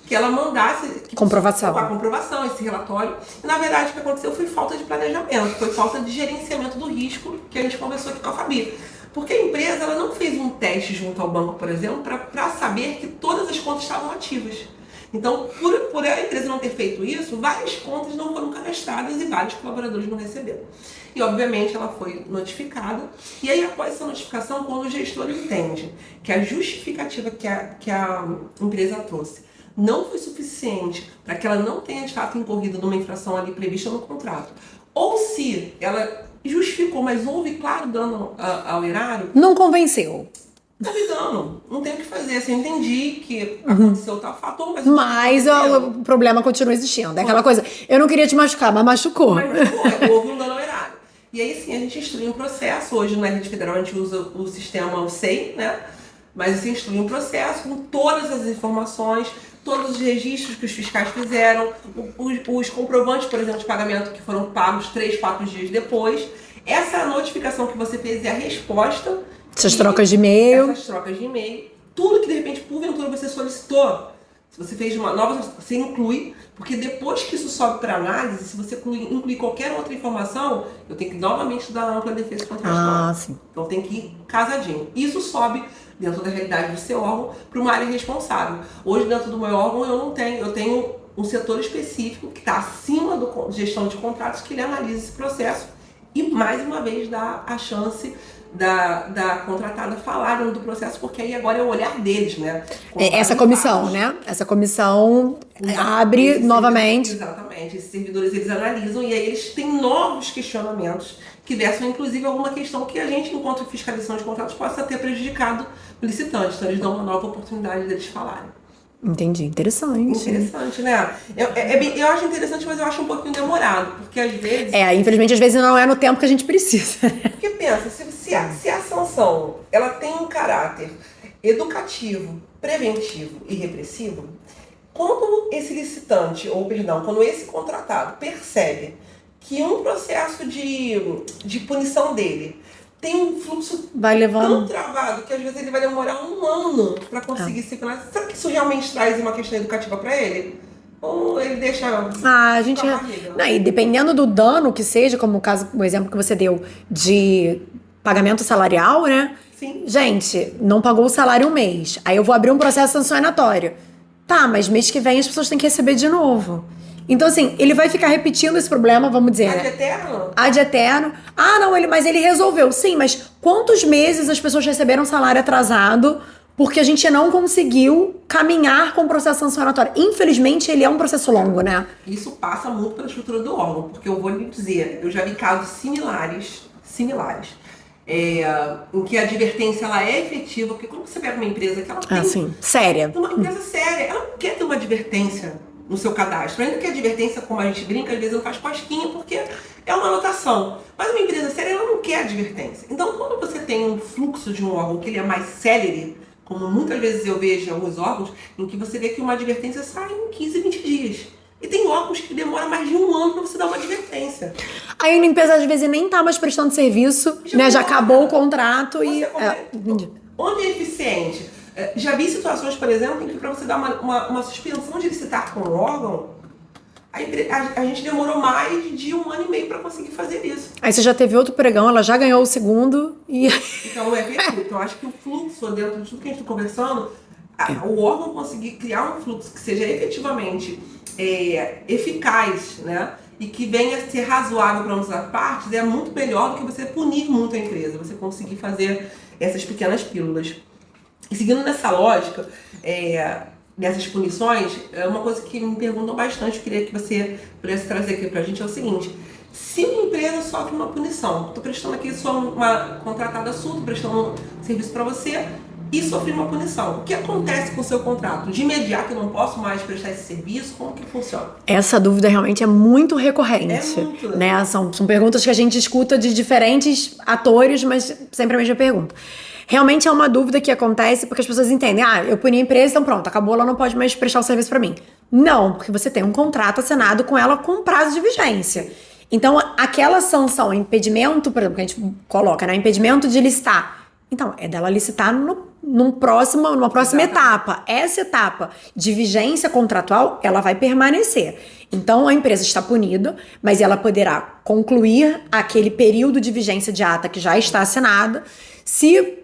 que ela mandasse comprovação. a comprovação, esse relatório. E, na verdade, o que aconteceu foi falta de planejamento, foi falta de gerenciamento do risco que a gente conversou aqui com a Fabi. Porque a empresa ela não fez um teste junto ao banco, por exemplo, para saber que todas as contas estavam ativas. Então, por, por a empresa não ter feito isso, várias contas não foram cadastradas e vários colaboradores não receberam. E, obviamente, ela foi notificada. E aí, após essa notificação, quando o gestor entende que a justificativa que a, que a empresa trouxe não foi suficiente para que ela não tenha, de fato, incorrido numa infração ali prevista no contrato, ou se ela justificou, mas houve claro dano ao erário... Não convenceu duvidando. Não tem o que fazer. Assim, eu entendi que uhum. aconteceu uhum. tal fator, mas. Mas o, problema continua existindo. É aquela coisa. Eu não queria te machucar, mas machucou. Mas machucou, houve um dano ao erário. E aí sim a gente instrui um processo. Hoje na rede federal a gente usa o sistema o SEI, né? Mas assim, instrui um processo com todas as informações, todos os registros que os fiscais fizeram, os, os comprovantes, por exemplo, de pagamento que foram pagos três, quatro dias depois. Essa notificação que você fez é a resposta essas trocas de e-mail. Essas trocas de e-mail. Tudo que de repente, porventura, você solicitou. Se você fez uma nova, você inclui, porque depois que isso sobe para análise, se você incluir, incluir, qualquer outra informação, eu tenho que novamente dar ampla defesa contratual. Ah, sim. Então tem que ir casadinho. Isso sobe dentro da realidade do seu órgão para uma área responsável. Hoje, dentro do meu órgão, eu não tenho, eu tenho um setor específico que está acima do gestão de contratos que ele analisa esse processo e mais uma vez dá a chance da, da contratada falaram do processo, porque aí agora é o olhar deles, né? É, essa comissão, né? Essa comissão abre novamente. Exatamente. Esses servidores eles analisam e aí eles têm novos questionamentos que versam, inclusive, alguma questão que a gente, enquanto fiscalização de contratos, possa ter prejudicado o licitante. Então, eles dão uma nova oportunidade deles falarem. Entendi, interessante. Interessante, né? Eu, é, é, eu acho interessante, mas eu acho um pouquinho demorado, porque às vezes. É, infelizmente, às vezes não é no tempo que a gente precisa. Porque pensa, se, se, a, se a sanção ela tem um caráter educativo, preventivo e repressivo, quando esse licitante, ou perdão, quando esse contratado percebe que um processo de, de punição dele tem um fluxo vai levando... tão travado que às vezes ele vai demorar um ano para conseguir ah. se finalizar. Será que isso realmente traz uma questão educativa para ele? Ou ele deixa. Ah, a gente. Não, e dependendo do dano que seja, como o caso, o exemplo que você deu de pagamento salarial, né? Sim. Gente, não pagou o salário um mês. Aí eu vou abrir um processo sancionatório. Tá, mas mês que vem as pessoas têm que receber de novo. Então, assim, ele vai ficar repetindo esse problema, vamos dizer. Ad eterno? Ad eterno. Ah, não, ele, mas ele resolveu. Sim, mas quantos meses as pessoas receberam salário atrasado porque a gente não conseguiu caminhar com o processo sancionatório? Infelizmente, ele é um processo longo, né? Isso passa muito pela estrutura do órgão, porque eu vou lhe dizer, eu já vi casos similares, similares. É, em que a advertência ela é efetiva, porque quando você pega uma empresa que ela ah, tem. Ah, sim. Séria. Uma empresa séria, ela não quer ter uma advertência no seu cadastro. Ainda que a advertência, como a gente brinca, às vezes não faz cosquinha, porque é uma anotação. Mas uma empresa séria, ela não quer advertência. Então, quando você tem um fluxo de um órgão que ele é mais célere, como muitas vezes eu vejo em alguns órgãos, em que você vê que uma advertência sai em 15, 20 dias. E tem órgãos que demora mais de um ano para você dar uma advertência. Aí a empresa às vezes nem tá mais prestando serviço, já né? Já acabou o contrato e. É, onde é eficiente? É, já vi situações, por exemplo, em que para você dar uma, uma, uma, suspensão de licitar com o órgão, a, a, a, gente demorou mais de um ano e meio para conseguir fazer isso. Aí você já teve outro pregão, ela já ganhou o segundo e. Então é perfeito. Então acho que o fluxo dentro de tudo que a gente está conversando, a, o órgão conseguir criar um fluxo que seja efetivamente é, eficaz, né? E que venha a ser razoável para ambas as partes, é muito melhor do que você punir muito a empresa, você conseguir fazer essas pequenas pílulas. E seguindo nessa lógica, é, dessas punições, é uma coisa que me perguntam bastante, eu queria que você pudesse trazer aqui pra gente, é o seguinte. Se uma empresa sofre uma punição, estou prestando aqui só uma contratada sua, estou prestando um serviço para você e sofri uma punição. O que acontece com o seu contrato? De imediato eu não posso mais prestar esse serviço? Como que funciona? Essa dúvida realmente é muito recorrente. É muito. Né? São, são perguntas que a gente escuta de diferentes atores, mas sempre a mesma pergunta realmente é uma dúvida que acontece porque as pessoas entendem, ah, eu puni a empresa, então pronto, acabou, ela não pode mais prestar o serviço para mim. Não, porque você tem um contrato assinado com ela com prazo de vigência. Então, aquela sanção, impedimento, por exemplo, que a gente coloca, né? Impedimento de listar. Então, é dela licitar no, num próximo, numa próxima etapa. Essa etapa de vigência contratual, ela vai permanecer. Então, a empresa está punida, mas ela poderá concluir aquele período de vigência de ata que já está assinada. Se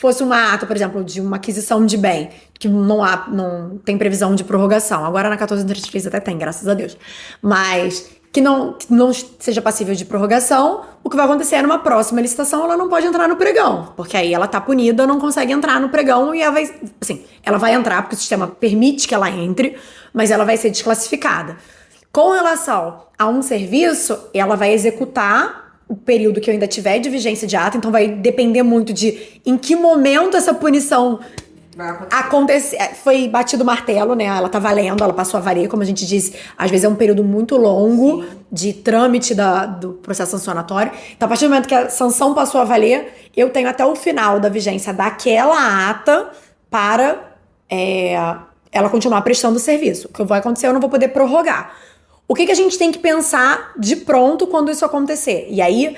fosse uma ata, por exemplo, de uma aquisição de bem, que não há, não tem previsão de prorrogação. Agora na 1433 até tem, graças a Deus. Mas que não, que não seja passível de prorrogação, o que vai acontecer é numa próxima licitação ela não pode entrar no pregão, porque aí ela tá punida, não consegue entrar no pregão e ela vai, assim, ela vai entrar porque o sistema permite que ela entre, mas ela vai ser desclassificada. Com relação a um serviço, ela vai executar o período que eu ainda tiver de vigência de ato, então vai depender muito de em que momento essa punição acontecer. É, foi batido o martelo, né? Ela tá valendo, ela passou a valer, como a gente disse. Às vezes é um período muito longo Sim. de trâmite da, do processo sancionatório. Então, a partir do momento que a sanção passou a valer, eu tenho até o final da vigência daquela ata para é, ela continuar prestando o serviço. O que vai acontecer, eu não vou poder prorrogar. O que, que a gente tem que pensar de pronto quando isso acontecer? E aí,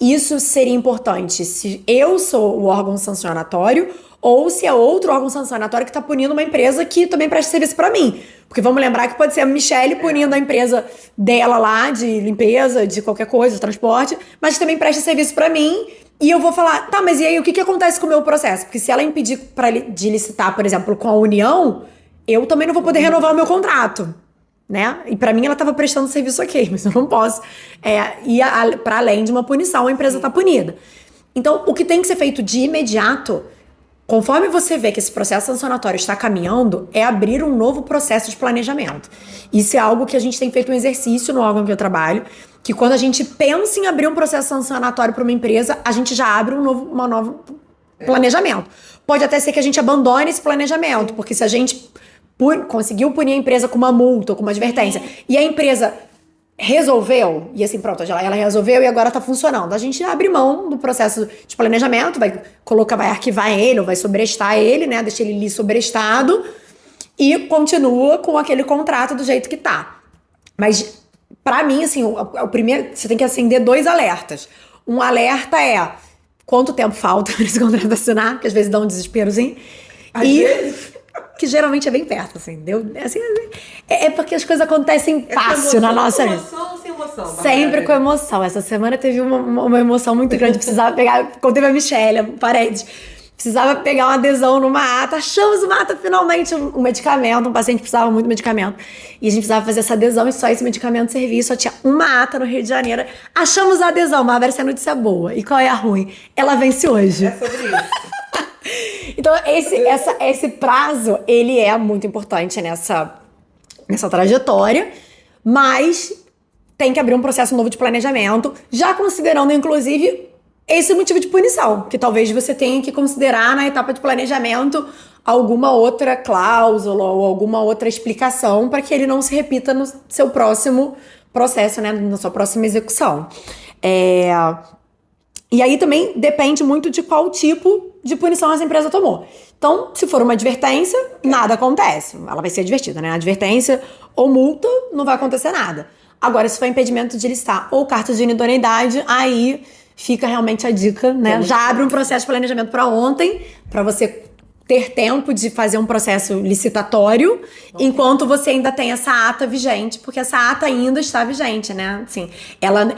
isso seria importante se eu sou o órgão sancionatório ou se é outro órgão sancionatório que está punindo uma empresa que também presta serviço para mim. Porque vamos lembrar que pode ser a Michelle punindo a empresa dela lá de limpeza, de qualquer coisa, de transporte, mas também presta serviço para mim. E eu vou falar, tá, mas e aí o que, que acontece com o meu processo? Porque se ela impedir pra, de licitar, por exemplo, com a União, eu também não vou poder renovar o meu contrato né? E para mim ela estava prestando serviço ok, mas eu não posso é, ir para além de uma punição, a empresa está punida. Então, o que tem que ser feito de imediato, conforme você vê que esse processo sancionatório está caminhando, é abrir um novo processo de planejamento. Isso é algo que a gente tem feito um exercício no órgão que eu trabalho, que quando a gente pensa em abrir um processo sancionatório para uma empresa, a gente já abre um novo, uma novo planejamento. Pode até ser que a gente abandone esse planejamento, porque se a gente conseguiu punir a empresa com uma multa ou com uma advertência, e a empresa resolveu, e assim, pronto, ela resolveu e agora tá funcionando. A gente abre mão do processo de planejamento, vai colocar, vai arquivar ele, ou vai sobrestar ele, né? Deixa ele ali sobrestado e continua com aquele contrato do jeito que tá. Mas, para mim, assim, o, o, primeiro, você tem que acender dois alertas. Um alerta é quanto tempo falta para esse contrato assinar, que às vezes dá um desesperozinho. Às e, vezes que geralmente é bem perto, assim, deu, assim, é, é porque as coisas acontecem é fácil na nossa vida. Emoção sem emoção. Sempre com emoção. Essa semana teve uma, uma emoção muito grande, precisava pegar, contei pra Michelle, parede, precisava pegar uma adesão numa ata, achamos uma ata finalmente, um, um medicamento, um paciente precisava muito de medicamento, e a gente precisava fazer essa adesão e só esse medicamento servia, só tinha uma ata no Rio de Janeiro, achamos a adesão, mas essa notícia boa, e qual é a ruim? Ela vence hoje. É sobre isso. Então, esse, essa, esse prazo, ele é muito importante nessa, nessa trajetória, mas tem que abrir um processo novo de planejamento, já considerando, inclusive, esse motivo de punição, que talvez você tenha que considerar na etapa de planejamento alguma outra cláusula ou alguma outra explicação para que ele não se repita no seu próximo processo, né, na sua próxima execução. É... E aí também depende muito de qual tipo de punição essa empresa tomou. Então, se for uma advertência, nada acontece. Ela vai ser advertida, né? Advertência ou multa, não vai acontecer nada. Agora, se for impedimento de listar ou carta de inidoneidade, aí fica realmente a dica, né? Já abre um processo de planejamento para ontem, para você ter tempo de fazer um processo licitatório enquanto você ainda tem essa ata vigente, porque essa ata ainda está vigente, né? Assim, ela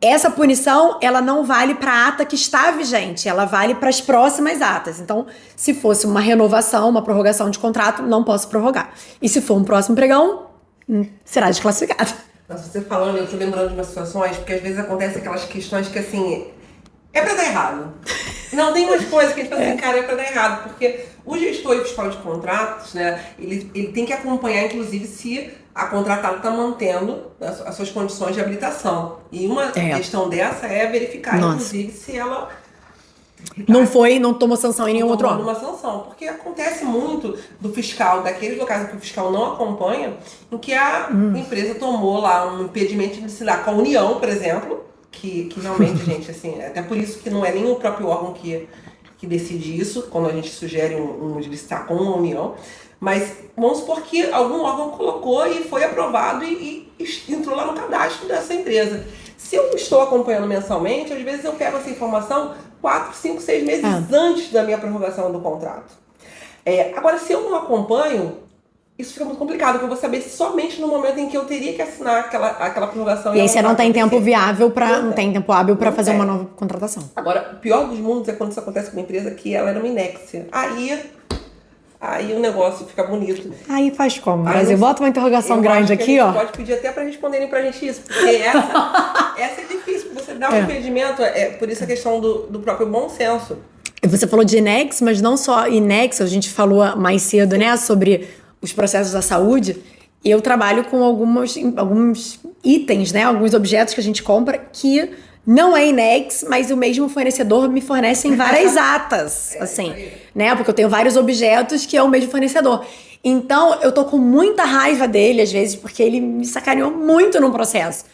essa punição ela não vale para a ata que está vigente, ela vale para as próximas atas. Então, se fosse uma renovação, uma prorrogação de contrato, não posso prorrogar. E se for um próximo pregão, hum, será desclassificado. Nossa, você falando, eu tô lembrando de umas situações, porque às vezes acontece aquelas questões que assim, é pra dar errado. Não, tem umas coisas que a gente fala assim, cara, é pra dar errado, porque o gestor e fiscal de contratos, né, ele, ele tem que acompanhar, inclusive, se a contratada está mantendo as, as, suas condições de habilitação. E uma é. questão dessa é verificar, Nossa. inclusive, se ela não foi, não tomou sanção em nenhum outro órgão. Não tomou sanção, porque acontece muito do fiscal, daqueles locais que o fiscal não acompanha, em que a hum. empresa tomou lá um impedimento de se dar com a União, por exemplo, que, que realmente, gente, assim, é até por isso que não é nem o próprio órgão que, que decide isso, quando a gente sugere um, um licitar com a União, mas vamos supor que algum órgão colocou e foi aprovado e, e entrou lá no cadastro dessa empresa. Se eu estou acompanhando mensalmente, às vezes eu pego essa informação 4, 5, 6 meses ah. antes da minha prorrogação do contrato. É, agora, se eu não acompanho, isso fica muito complicado, porque eu vou saber somente no momento em que eu teria que assinar aquela, aquela prorrogação. E, aí você não tem tempo viável para não tem tempo hábil para fazer uma nova contratação. Agora, o pior dos mundos é quando isso acontece com uma empresa que ela era uma inexia. Aí aí o negócio fica bonito. Aí faz como? Aí Brasil, bota uma interrogação grande aqui, ó. Pode pedir até para responderem pra gente isso, porque essa, essa é difícil. Você dá um é. impedimento, é por isso a questão do, do próprio bom senso. Você falou de INEX, mas não só INEX, a gente falou mais cedo, né, sobre os processos da saúde. Eu trabalho com alguns, alguns itens, né, alguns objetos que a gente compra que não é Inex, mas o mesmo fornecedor me fornece em várias atas, é, assim, né? Porque eu tenho vários objetos que é o mesmo fornecedor. Então, eu tô com muita raiva dele, às vezes, porque ele me sacaneou muito no processo.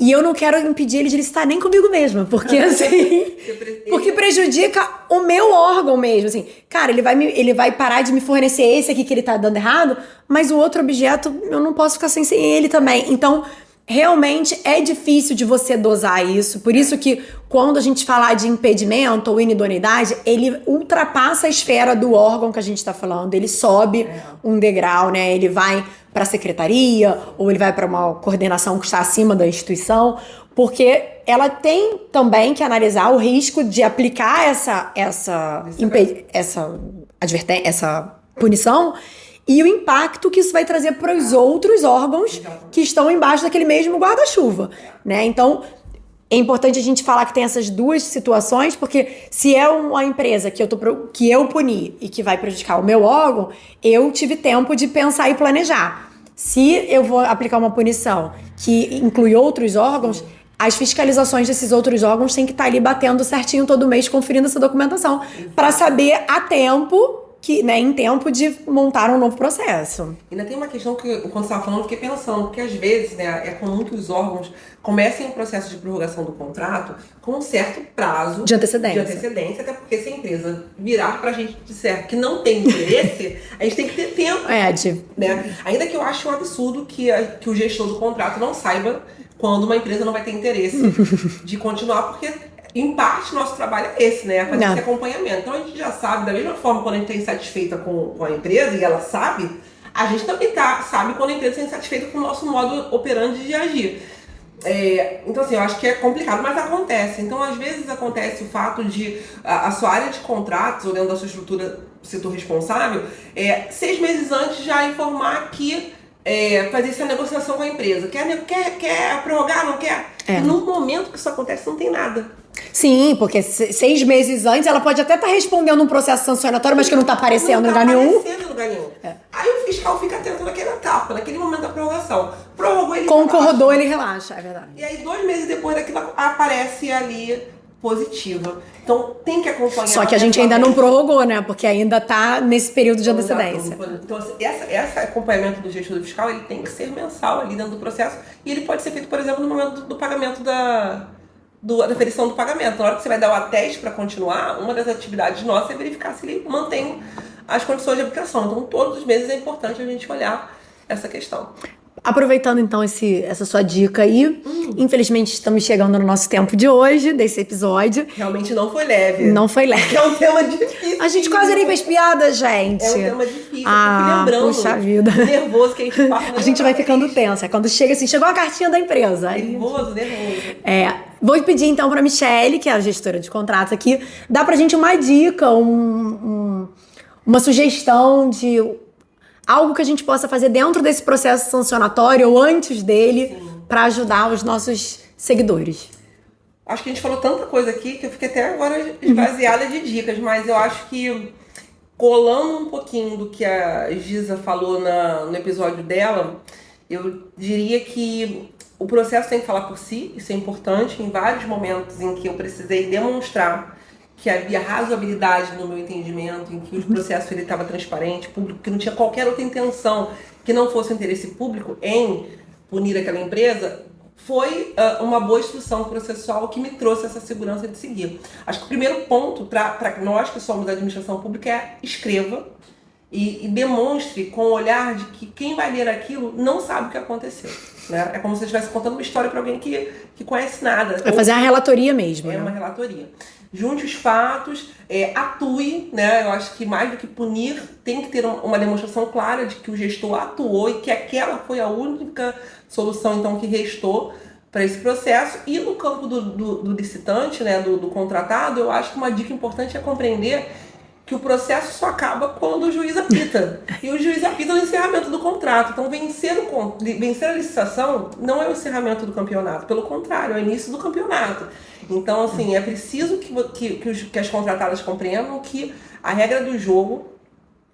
E eu não quero impedir ele de estar nem comigo mesmo, porque assim. porque prejudica o meu órgão mesmo. Assim, cara, ele vai, me, ele vai parar de me fornecer esse aqui que ele tá dando errado, mas o outro objeto eu não posso ficar sem, sem ele também. Então, realmente é difícil de você dosar isso. Por isso que quando a gente falar de impedimento ou inidoneidade, ele ultrapassa a esfera do órgão que a gente está falando. Ele sobe é. um degrau, né? Ele vai para a secretaria ou ele vai para uma coordenação que está acima da instituição, porque ela tem também que analisar o risco de aplicar essa essa essa advertência, essa punição e o impacto que isso vai trazer para os outros órgãos que estão embaixo daquele mesmo guarda-chuva, né? Então, é importante a gente falar que tem essas duas situações, porque se é uma empresa que eu, tô, que eu puni e que vai prejudicar o meu órgão, eu tive tempo de pensar e planejar. Se eu vou aplicar uma punição que inclui outros órgãos, as fiscalizações desses outros órgãos têm que estar ali batendo certinho todo mês, conferindo essa documentação, para saber a tempo que, né, em tempo de montar um novo processo. Ainda tem uma questão que, quando você estava falando, eu fiquei pensando, porque às vezes, né, é comum que os órgãos comecem o processo de prorrogação do contrato com um certo prazo de antecedência. De antecedência, até porque se a empresa virar pra gente e disser que não tem interesse, a gente tem que ter tempo. É, de... né? Ainda que eu acho um absurdo que, a, que o gestor do contrato não saiba quando uma empresa não vai ter interesse de continuar, porque em parte, nosso trabalho é esse, né? Fazer Não. esse acompanhamento. Então a gente já sabe, da mesma forma, quando a gente está insatisfeita com, com a empresa e ela sabe, a gente também tá, sabe quando a empresa está insatisfeita com o nosso modo operante de agir. É, então, assim, eu acho que é complicado, mas acontece. Então, às vezes acontece o fato de a, a sua área de contratos, ou dentro da sua estrutura, setor responsável, é, seis meses antes já informar que é, fazer essa negociação com a empresa. Quer, quer, quer prorrogar, não quer? É. No momento que isso acontece, não tem nada. Sim, porque seis meses antes ela pode até estar tá respondendo um processo sancionatório, mas que não está aparecendo não tá em lugar nenhum. aparecendo em lugar nenhum. É. Aí o fiscal fica atento naquela etapa, naquele momento da prorrogação. Prorrogou, ele Concordou, relaxa. ele relaxa, é verdade. E aí, dois meses depois daquilo, aparece ali positiva. Então tem que acompanhar. Só que a gente ainda não prorrogou, né? Porque ainda está nesse período de antecedência. Então, essa, esse acompanhamento do gestor fiscal ele tem que ser mensal ali dentro do processo. E ele pode ser feito, por exemplo, no momento do, do pagamento da, do, da aferição do pagamento. Na hora que você vai dar o ateste para continuar, uma das atividades nossas é verificar se ele mantém as condições de aplicação. Então, todos os meses é importante a gente olhar essa questão. Aproveitando então esse, essa sua dica aí, hum. infelizmente estamos chegando no nosso tempo de hoje, desse episódio. Realmente não foi leve. Não foi leve. É um tema difícil. A gente quase nem fez piada, gente. É um tema difícil. Ah, lembrando. Puxa vida. Nervoso que a gente passa. a gente vai ficando tensa. É quando chega assim, chegou a cartinha da empresa. Nervoso, nervoso. É. Vou pedir então para Michelle, que é a gestora de contratos aqui, dar pra gente uma dica, um, um, uma sugestão de algo que a gente possa fazer dentro desse processo sancionatório ou antes dele para ajudar os nossos seguidores. Acho que a gente falou tanta coisa aqui que eu fiquei até agora esvaziada de dicas, mas eu acho que colando um pouquinho do que a Giza falou na, no episódio dela, eu diria que o processo tem que falar por si, isso é importante. Em vários momentos em que eu precisei demonstrar que havia razoabilidade no meu entendimento, em que o processo ele estava transparente, público, que não tinha qualquer outra intenção que não fosse o interesse público em punir aquela empresa, foi uh, uma boa instrução processual que me trouxe essa segurança de seguir. Acho que o primeiro ponto para nós que somos da administração pública é escreva e, e, demonstre com o olhar de que quem vai ler aquilo não sabe o que aconteceu. Né? É como se você estivesse contando uma história para alguém que, que conhece nada. É fazer a relatoria mesmo. É né? uma relatoria junte os fatos, é, atue, né? Eu acho que mais do que punir, tem que ter uma demonstração clara de que o gestor atuou e que aquela foi a única solução então que restou para esse processo. E no campo do, do, do licitante, né, do, do contratado, eu acho que uma dica importante é compreender que o processo só acaba quando o juiz apita. E o juiz apita no encerramento do contrato. Então, vencer, o, vencer a licitação não é o encerramento do campeonato, pelo contrário, é o início do campeonato. Então, assim, é preciso que, que, que, os, que as contratadas compreendam que a regra do jogo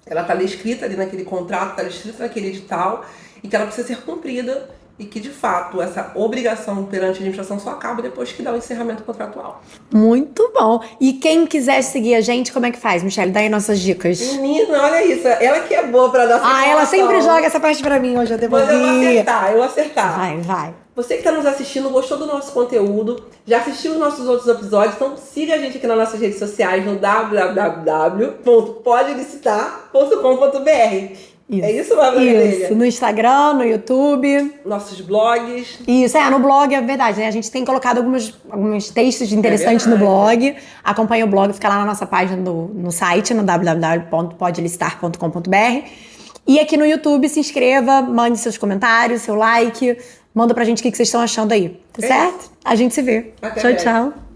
ela está descrita ali naquele contrato, está descrita naquele edital e que ela precisa ser cumprida e que, de fato, essa obrigação perante a administração só acaba depois que dá o encerramento contratual. Muito bom. E quem quiser seguir a gente, como é que faz, Michelle? Dá aí nossas dicas. Menina, olha isso. Ela que é boa pra dar Ah, ela sempre joga essa parte pra mim, hoje eu devolvi. Mas eu vou acertar, eu vou acertar. Vai, vai. Você que está nos assistindo, gostou do nosso conteúdo, já assistiu os nossos outros episódios, então siga a gente aqui nas nossas redes sociais no www.podelicitar.com.br. Isso. É isso, Bárbara Isso, no Instagram, no YouTube. Nossos blogs. Isso, é, no blog é verdade, né? A gente tem colocado alguns, alguns textos interessantes é no blog. Acompanha o blog, fica lá na nossa página no, no site, no www.podelicitar.com.br. E aqui no YouTube, se inscreva, mande seus comentários, seu like, manda pra gente o que vocês estão achando aí. Tá é certo? A gente se vê. Até tchau, tchau.